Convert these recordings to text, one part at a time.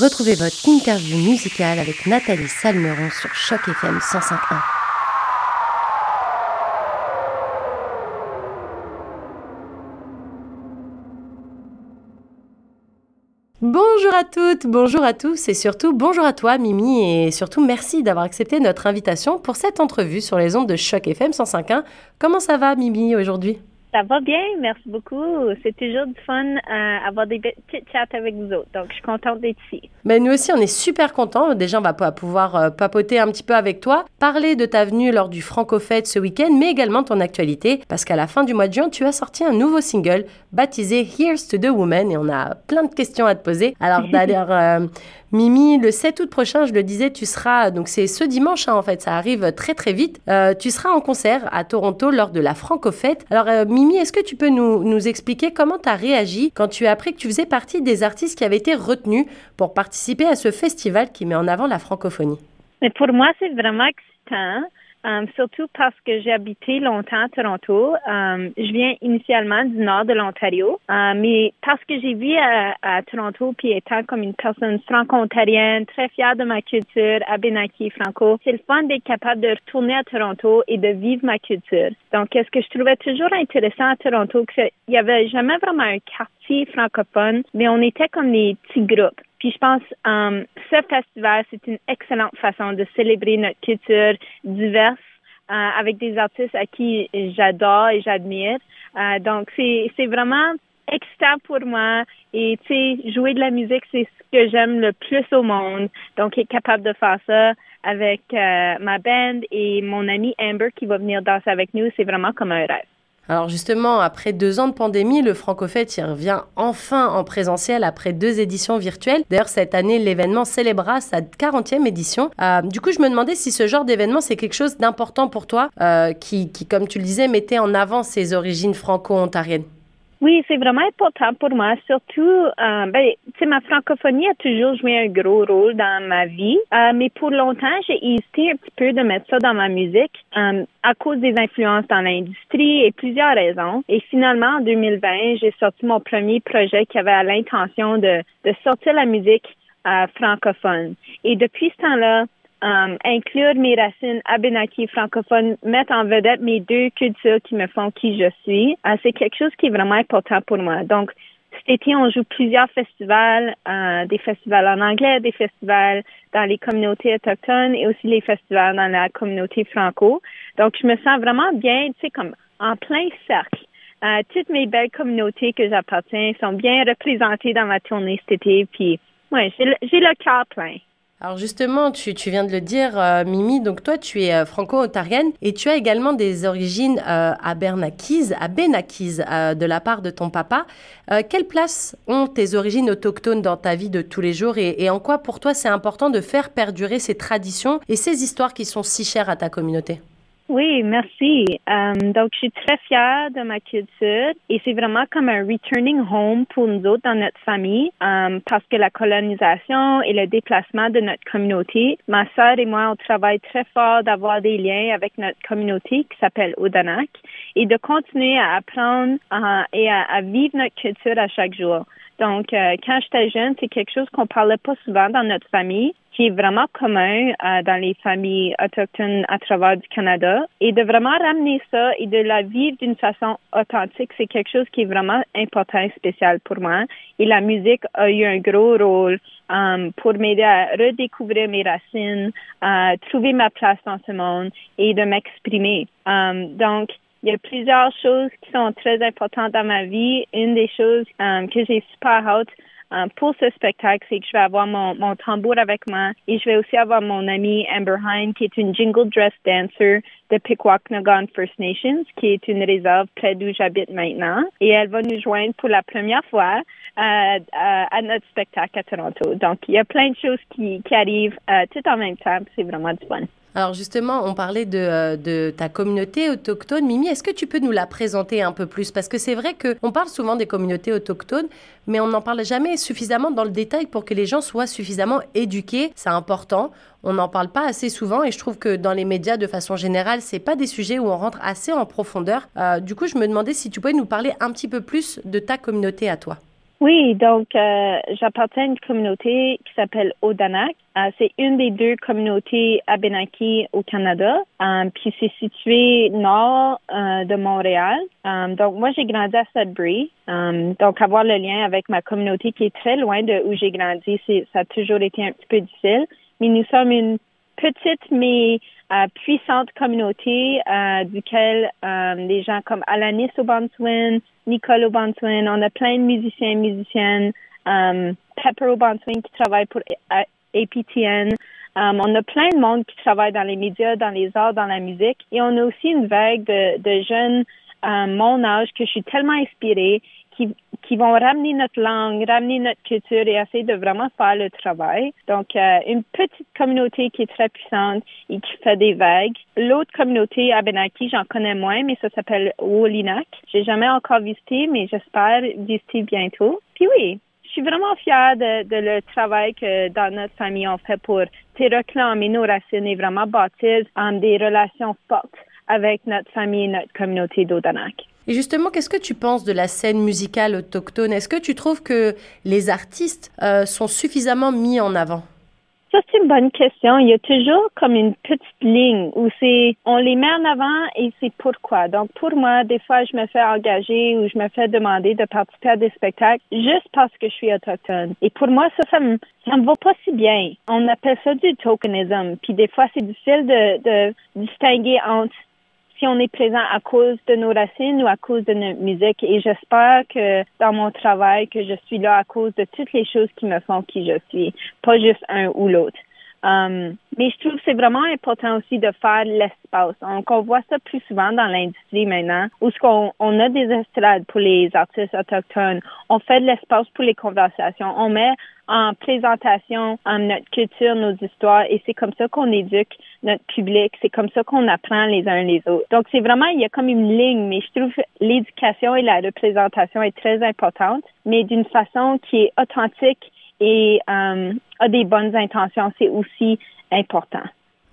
Retrouvez votre interview musicale avec Nathalie Salmeron sur Choc FM 105.1. Bonjour à toutes, bonjour à tous et surtout bonjour à toi Mimi et surtout merci d'avoir accepté notre invitation pour cette entrevue sur les ondes de Choc FM 105.1. Comment ça va Mimi aujourd'hui? Ça va bien, merci beaucoup. C'est toujours du fun euh, avoir des petites chats avec vous autres. Donc, je suis contente d'être ici. Mais ben, nous aussi, on est super contents. Déjà, on va pouvoir euh, papoter un petit peu avec toi, parler de ta venue lors du Franco Fête ce week-end, mais également ton actualité, parce qu'à la fin du mois de juin, tu as sorti un nouveau single baptisé Here's to the Woman, et on a plein de questions à te poser. Alors, d'ailleurs, euh, Mimi, le 7 août prochain, je le disais, tu seras, donc c'est ce dimanche hein, en fait, ça arrive très très vite, euh, tu seras en concert à Toronto lors de la Franco-Fête. Alors euh, Est-ce que tu peux nous, nous expliquer comment tu as réagi quand tu as appris que tu faisais partie des artistes qui avaient été retenus pour participer à ce festival qui met en avant la francophonie? Mais pour moi, c'est vraiment excitant. Um, surtout parce que j'ai habité longtemps à Toronto. Um, je viens initialement du nord de l'Ontario, um, mais parce que j'ai vu à, Toronto, puis étant comme une personne franco-ontarienne, très fière de ma culture, Abenaki, franco, c'est le fun d'être capable de retourner à Toronto et de vivre ma culture. Donc, ce que je trouvais toujours intéressant à Toronto, qu'il y avait jamais vraiment un quartier francophone, mais on était comme des petits groupes. Puis je pense um, ce festival, c'est une excellente façon de célébrer notre culture diverse euh, avec des artistes à qui j'adore et j'admire. Euh, donc c'est c'est vraiment excitant pour moi et tu sais jouer de la musique c'est ce que j'aime le plus au monde. Donc être capable de faire ça avec euh, ma band et mon ami Amber qui va venir danser avec nous, c'est vraiment comme un rêve. Alors justement, après deux ans de pandémie, le Francofête y revient enfin en présentiel après deux éditions virtuelles. D'ailleurs, cette année, l'événement célébrera sa 40e édition. Euh, du coup, je me demandais si ce genre d'événement, c'est quelque chose d'important pour toi, euh, qui, qui, comme tu le disais, mettait en avant ses origines franco-ontariennes. Oui, c'est vraiment important pour moi. Surtout, euh, ben, ma francophonie a toujours joué un gros rôle dans ma vie, euh, mais pour longtemps, j'ai hésité un petit peu de mettre ça dans ma musique euh, à cause des influences dans l'industrie et plusieurs raisons. Et finalement, en 2020, j'ai sorti mon premier projet qui avait l'intention de, de sortir la musique euh, francophone. Et depuis ce temps-là, um, inclure mes racines abénaki francophones, mettre en vedette mes deux cultures qui me font qui je suis, uh, c'est quelque chose qui est vraiment important pour moi. Donc, cet été, on joue plusieurs festivals, uh, des festivals en anglais, des festivals dans les communautés autochtones et aussi les festivals dans la communauté franco. Donc, je me sens vraiment bien, tu sais, comme en plein cercle. Toutes mes belles communautés que j'appartiens sont bien représentées dans ma tournée cet été. Puis, ouais, j'ai le cœur plein. Alors justement, tu, viens de le dire, euh, Mimi, donc toi tu es euh, franco-ontarienne et tu as également des origines euh, à à Benakise, de la part de ton papa. quelle place ont tes origines autochtones dans ta vie de tous les jours et en quoi pour toi c'est important de faire perdurer ces traditions et ces histoires qui sont si chères à ta communauté? Oui, merci. Um, donc, je suis très fière de ma culture et c'est vraiment comme un returning home pour nous autres dans notre famille um, parce que la colonisation et le déplacement de notre communauté, ma sœur et moi, on travaille très fort d'avoir des liens avec notre communauté qui s'appelle Odanak et de continuer à apprendre uh, et à, à, vivre notre culture à chaque jour. Donc, euh, quand j'étais jeune, c'est quelque chose qu'on parlait pas souvent dans notre famille qui est vraiment commun euh, dans les familles autochtones à travers du Canada. Et de vraiment ramener ça et de la vivre d'une façon authentique, c'est quelque chose qui est vraiment important et spécial pour moi. Et la musique a eu un gros rôle um, pour m'aider à redécouvrir mes racines, à trouver ma place dans ce monde et de m'exprimer. Um, donc, il y a plusieurs choses qui sont très importantes dans ma vie. Une des choses um, que j'ai super hâte euh, pour ce spectacle, c'est que je vais avoir mon, mon tambour avec moi et je vais aussi avoir mon amie Amber Hine, qui est une jingle dress dancer de Pikwaknagan First Nations, qui est une réserve près d'où j'habite maintenant. Et elle va nous joindre pour la première fois euh, euh, à notre spectacle à Toronto. Donc, il y a plein de choses qui, qui arrivent tout en même temps. C'est vraiment du fun. Alors justement, on parlait de, de ta communauté autochtone. Mimi, est-ce que tu peux nous la présenter un peu plus? Parce que c'est vrai qu'on parle souvent des communautés autochtones, mais on n'en parle jamais suffisamment dans le détail pour que les gens soient suffisamment éduqués. C'est important. On n'en parle pas assez souvent et je trouve que dans les médias, de façon générale, c'est pas des sujets où on rentre assez en profondeur. Euh, du coup, je me demandais si tu pouvais nous parler un petit peu plus de ta communauté à toi. Oui, donc euh, j'appartiens à une communauté qui s'appelle Odanak. Euh, c'est une des deux communautés Abenaki au Canada. Euh, puis c'est situé nord euh, de Montréal. donc moi j'ai grandi à Sudbury. donc avoir le lien avec ma communauté qui est très loin de où j'ai grandi, c'est ça a toujours été un petit peu difficile. Mais nous sommes une petite mais puissante communauté duquel des gens comme Alanis Obanswin, Nicole Obanswin, on a plein de musiciens et musiciennes, Pepper Obanswin qui travaille pour APTN. Um, on a plein de monde qui travaille dans les médias, dans les arts, dans la musique. Et on a aussi une vague de, de jeunes mon âge que je suis tellement inspirée qui, qui vont ramener notre langue, ramener notre culture et essayer de vraiment faire le travail. Donc, euh, une petite communauté qui est très puissante et qui fait des vagues. L'autre communauté à Benaki, j'en connais moins, mais ça s'appelle Wolinak. J'ai jamais encore visité, mais j'espère visiter bientôt. Puis oui, je suis vraiment fière de, de, le travail que dans notre famille on fait pour réclamer nos racines et vraiment bâtir um, des relations fortes avec notre famille et notre communauté d'Odanak. Et justement, qu'est-ce que tu penses de la scène musicale autochtone? Est-ce que tu trouves que les artistes euh, sont suffisamment mis en avant? Ça, c'est une bonne question. Il y a toujours comme une petite ligne où c'est, on les met en avant et c'est pourquoi. Donc, pour moi, des fois, je me fais engager ou je me fais demander de participer à des spectacles juste parce que je suis autochtone. Et pour moi, ça, ça me, ça me va pas si bien. On appelle ça du tokenism. Puis des fois, c'est difficile de distinguer entre si on est présent à cause de nos racines ou à cause de notre musique. Et j'espère que dans mon travail, que je suis là à cause de toutes les choses qui me font qui je suis, pas juste un ou l'autre. Um, mais je trouve que c'est vraiment important aussi de faire l'espace. Donc, on voit ça plus souvent dans l'industrie maintenant, où ce qu'on on a des estrades pour les artistes autochtones. On fait de l'espace pour les conversations. On met en présentation en notre culture, nos histoires, et c'est comme ça qu'on éduque notre public. C'est comme ça qu'on apprend les uns les autres. Donc, c'est vraiment, il y a comme une ligne, mais je trouve l'éducation et la représentation est très importante, mais d'une façon qui est authentique et euh, a des bonnes intentions, c'est aussi important.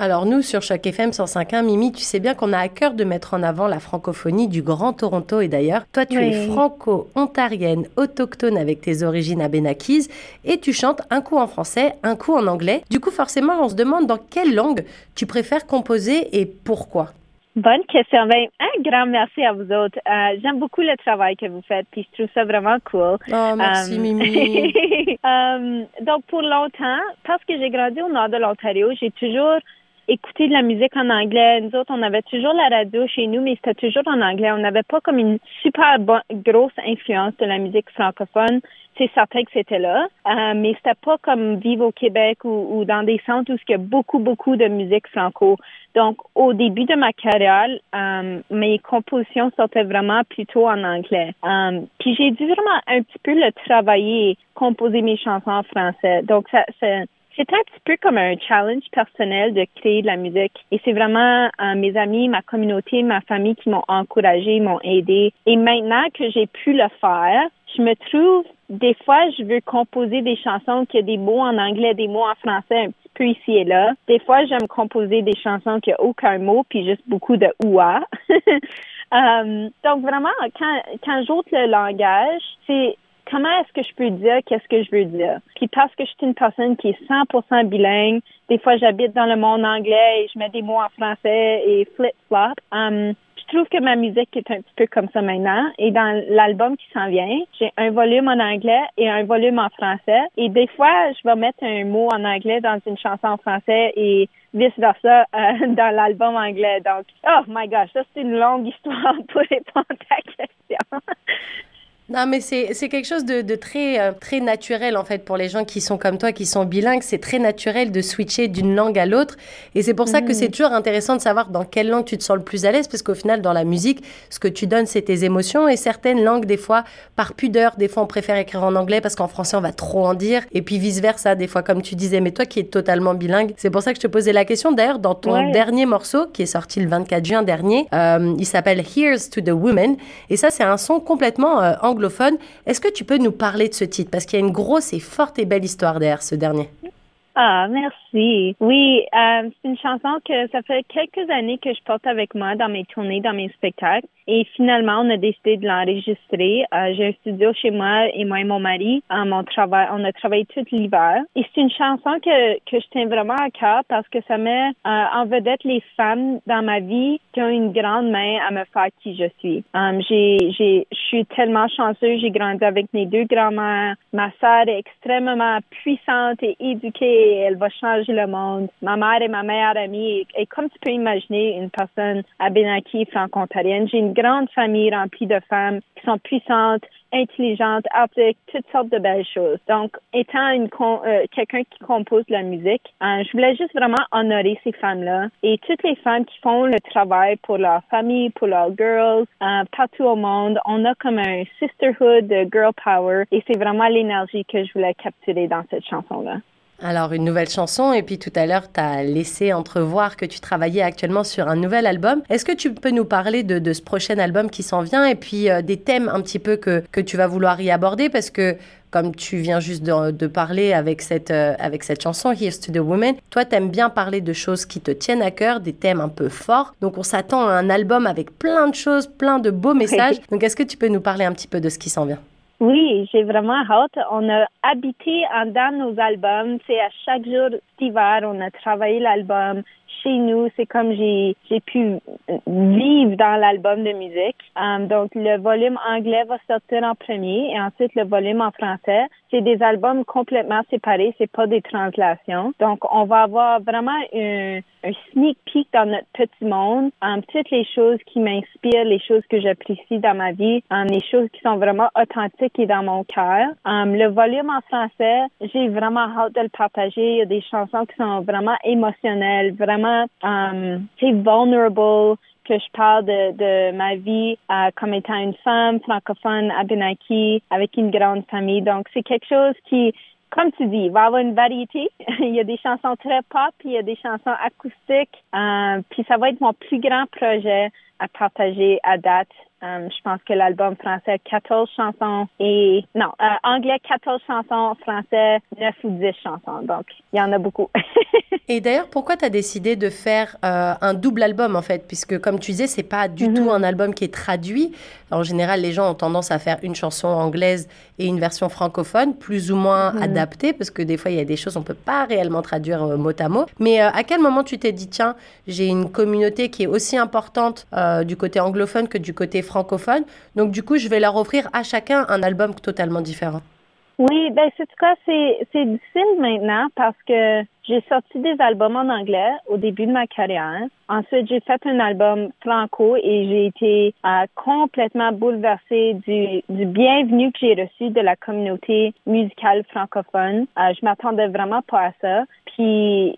Alors nous, sur Choc FM 105.1, Mimi, tu sais bien qu'on a à cœur de mettre en avant la francophonie du Grand Toronto. Et d'ailleurs, toi, tu es franco-ontarienne, autochtone avec tes origines abénaquises, et tu chantes un coup en français, un coup en anglais. Du coup, forcément, on se demande dans quelle langue tu préfères composer et pourquoi. Bonne question. Ben, un grand merci à vous autres. Euh, j'aime beaucoup le travail que vous faites, puis je trouve ça vraiment cool. Oh, merci, euh, Mimi. Euh, donc, pour longtemps, parce que j'ai grandi au nord de l'Ontario, j'ai toujours écouté de la musique en anglais. Nous autres, on avait toujours la radio chez nous, mais c'était toujours en anglais. On n'avait pas comme une super grosse influence de la musique francophone c'est certain que c'était là, euh, mais c'était pas comme vivre au Québec ou, dans des centres où il y a beaucoup, beaucoup de musique franco. Donc, au début de ma carrière, euh, mes compositions sortaient vraiment plutôt en anglais. Euh, puis j'ai dû vraiment un petit peu le travailler, composer mes chansons en français. Donc, ça, c'est c'était un petit peu comme un challenge personnel de créer de la musique. Et c'est vraiment euh, mes amis, ma communauté, ma famille qui m'ont encouragé, m'ont aidé. Et maintenant que j'ai pu le faire, je me trouve, des fois, je veux composer des chansons qui ont des mots en anglais, des mots en français, un petit peu ici et là. Des fois, j'aime composer des chansons qui n'ont aucun mot, puis juste beaucoup de oua. um, donc, vraiment, quand, quand j'ôte le langage, c'est comment est-ce que je peux dire qu'est-ce que je veux dire? Puis parce que je suis une personne qui est 100% bilingue, des fois j'habite dans le monde anglais et je mets des mots en français et flip-flop. Um, je trouve que ma musique est un petit peu comme ça maintenant. Et dans l'album qui s'en vient, j'ai un volume en anglais et un volume en français. Et des fois, je vais mettre un mot en anglais dans une chanson en français et vice-versa euh, dans l'album anglais. Donc, oh my gosh, ça c'est une longue histoire pour répondre à ta question. Non, mais c'est quelque chose de, de, très, euh, très naturel, en fait, pour les gens qui sont comme toi, qui sont bilingues. C'est très naturel de switcher d'une langue à l'autre. Et c'est pour ça que mm. c'est toujours intéressant de savoir dans quelle langue tu te sens le plus à l'aise, parce qu'au final, dans la musique, ce que tu donnes, c'est tes émotions. Et certaines langues, des fois, par pudeur, des fois, on préfère écrire en anglais parce qu'en français, on va trop en dire. Et puis vice-versa, des fois, comme tu disais. Mais toi qui es totalement bilingue, c'est pour ça que je te posais la question. D'ailleurs, dans ton dernier morceau, qui est sorti le 24 juin dernier, euh, il s'appelle Here's to the Women. Et ça, c'est un son complètement euh, est-ce que tu peux nous parler de ce titre? Parce qu'il y a une grosse et forte et belle histoire derrière ce dernier. Ah, merci. Oui, euh, c'est une chanson que ça fait quelques années que je porte avec moi dans mes tournées, dans mes spectacles. Et finalement, on a décidé de l'enregistrer. Euh, j'ai un studio chez moi et moi et mon mari, um, on, a travaillé tout l'hiver. Et c'est une chanson que, que je tiens vraiment à cœur parce que ça met euh, en vedette les femmes dans ma vie qui ont une grande main à me faire qui je suis. J'ai, je suis tellement chanceuse. J'ai grandi avec mes deux grands-mères. Ma sœur est extrêmement puissante et éduquée. elle va changer le monde. Ma mère est ma meilleure amie. Et, comme tu peux imaginer, une personne à Benaki, franco-ontarienne, grande famille remplie de femmes qui sont puissantes, intelligentes, avec toutes sortes de belles choses. Donc, étant euh, quelqu'un qui compose la musique, euh, je voulais juste vraiment honorer ces femmes-là et toutes les femmes qui font le travail pour leur famille, pour leurs girls, euh, partout au monde. On a comme un sisterhood de girl power et c'est vraiment l'énergie que je voulais capturer dans cette chanson-là. Alors, une nouvelle chanson, et puis tout à l'heure, tu as laissé entrevoir que tu travaillais actuellement sur un nouvel album. Est-ce que tu peux nous parler de, ce prochain album qui s'en vient et puis euh, des thèmes un petit peu que, que tu vas vouloir y aborder? Parce que, comme tu viens juste de, parler avec cette, euh, avec cette chanson, Here's to the Woman, toi, tu aimes bien parler de choses qui te tiennent à cœur, des thèmes un peu forts. Donc, on s'attend à un album avec plein de choses, plein de beaux messages. Donc, est-ce que tu peux nous parler un petit peu de ce qui s'en vient? Oui, j'ai vraiment hâte. On a habité dans nos albums. C'est à chaque jour d'hiver, on a travaillé l'album chez nous. C'est comme j'ai pu vivre dans l'album de musique. Um, donc le volume anglais va sortir en premier et ensuite le volume en français. C'est des albums complètement séparés. C'est pas des translations. Donc on va avoir vraiment un un sneak peek dans notre petit monde, um, toutes les choses qui m'inspirent, les choses que j'apprécie dans ma vie, um, les choses qui sont vraiment authentiques et dans mon cœur. Um, le volume en français, j'ai vraiment hâte de le partager. Il y a des chansons qui sont vraiment émotionnelles, vraiment, um, c'est vulnerable que je parle de, ma vie uh, comme étant une femme francophone à Benaki avec une grande famille. Donc, c'est quelque chose qui comme tu dis, va avoir une variété. il y a des chansons très pop, il y a des chansons acoustiques. Euh, puis ça va être mon plus grand projet à partager à date Um, je pense que l'album français 14 chansons et non, euh, anglais 14 chansons, français 9 ou 10 chansons. Donc, il y en a beaucoup. et d'ailleurs, pourquoi tu as décidé de faire euh, un double album en fait? Puisque comme tu disais, c'est pas du tout mhm. un album qui est traduit. En général, les gens ont tendance à faire une chanson anglaise et une version francophone, plus ou moins mhm. adaptée, parce que des fois, il y a des choses on peut pas réellement traduire euh, mot à mot. Mais à quel moment tu t'es dit, tiens, j'ai une communauté qui est aussi importante du côté anglophone que du côté francophones. Donc, du coup, je vais leur offrir à chacun un album totalement différent? Oui, ben c'est cas c'est c'est difficile maintenant parce que j'ai sorti des albums en anglais au début de ma carrière. Ensuite, j'ai fait un album franco et j'ai été euh, complètement bouleversée du, du bienvenu que j'ai reçu de la communauté musicale francophone. Euh, je m'attendais vraiment pas à ça. Puis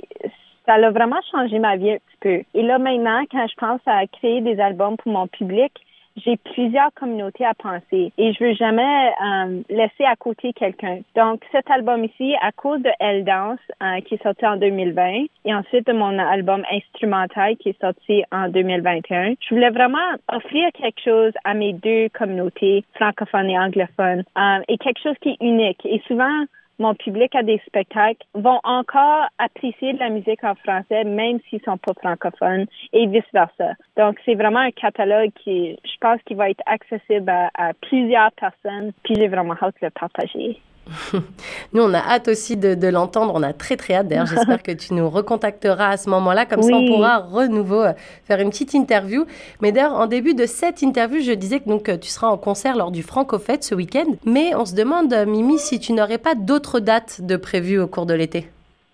ça a vraiment changé ma vie un petit peu. Et là maintenant, quand je pense à créer des albums pour mon public, j'ai plusieurs communautés à penser et je veux jamais euh, laisser à côté quelqu'un. Donc cet album ici, à cause de Elle Danse, euh, qui est sorti en 2020, et ensuite de mon album instrumental qui est sorti en 2021, je voulais vraiment offrir quelque chose à mes deux communautés, francophones et anglophones, euh, et quelque chose qui est unique. Et souvent, mon public à des spectacles vont encore apprécier de la musique en français, même s'ils sont pas francophones et vice-versa. Donc, c'est vraiment un catalogue qui, je pense, qui va être accessible à, à plusieurs personnes, puis j'ai vraiment hâte de le partager. Nous, on a hâte aussi de, l'entendre. On a très, très hâte. D'ailleurs, j'espère que tu nous recontacteras à ce moment-là. Comme ça, on pourra renouveau euh, faire une petite interview. Mais d'ailleurs, en début de cette interview, je disais que donc, euh, tu seras en concert lors du Franco-Fête ce week-end. Mais on se demande, euh, Mimi, si tu n'aurais pas d'autres dates de prévues au cours de l'été.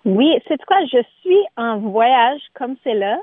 Oui, c'est quoi, je suis en voyage comme c'est là.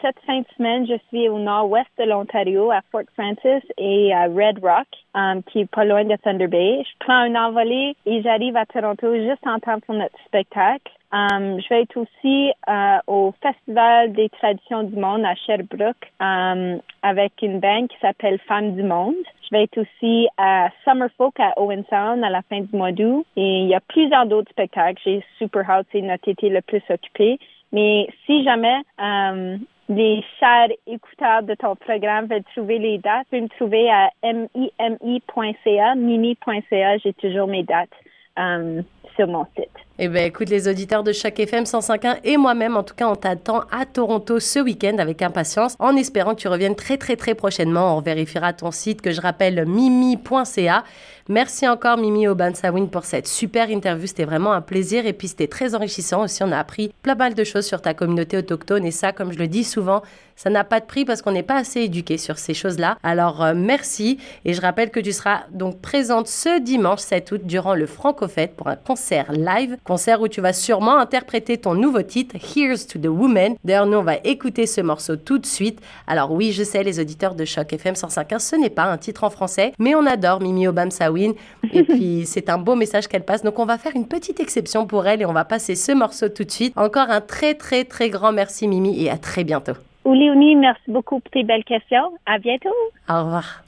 Cette fin de semaine, je suis au nord-ouest de l'Ontario, à Fort Francis et à Red Rock, um, qui est pas loin de Thunder Bay. Je prends un envolé et j'arrive à Toronto juste en temps pour notre spectacle. Um, je vais être aussi uh, au Festival des traditions du monde à Sherbrooke um, avec une band qui s'appelle Femmes du monde. Je vais être aussi à Summerfolk à Owen Sound à la fin du mois d'août. Et il y a plusieurs d'autres spectacles. J'ai super hâte, c'est notre été le plus occupé. Mais si jamais um, les chers écouteurs de ton programme veulent trouver les dates, peux me trouver à mimi.ca, mimi.ca. J'ai toujours mes dates sur mon site. Eh bien, écoute, les auditeurs de chaque FM 105.1 et moi-même, en tout cas, on t'attend à Toronto ce week-end avec impatience, en espérant que tu reviennes très, très, très prochainement. On vérifiera ton site que je rappelle mimi.ca. Merci encore Mimi Obansawin pour cette super interview. C'était vraiment un plaisir et puis c'était très enrichissant aussi. On a appris plein mal de choses sur ta communauté autochtone et ça, comme je le dis souvent, ça n'a pas de prix parce qu'on n'est pas assez éduqué sur ces choses-là. Alors euh, merci et je rappelle que tu seras donc présente ce dimanche 7 août durant le Francofête pour un concert live, concert où tu vas sûrement interpréter ton nouveau titre Here's to the Woman. D'ailleurs, nous on va écouter ce morceau tout de suite. Alors oui, je sais les auditeurs de Choc FM 105.1, ce n'est pas un titre en français, mais on adore Mimi Obamsawin et puis c'est un beau message qu'elle passe. Donc on va faire une petite exception pour elle et on va passer ce morceau tout de suite. Encore un très très très grand merci Mimi et à très bientôt. Léonie, merci beaucoup pour tes belles questions. À bientôt. Au revoir.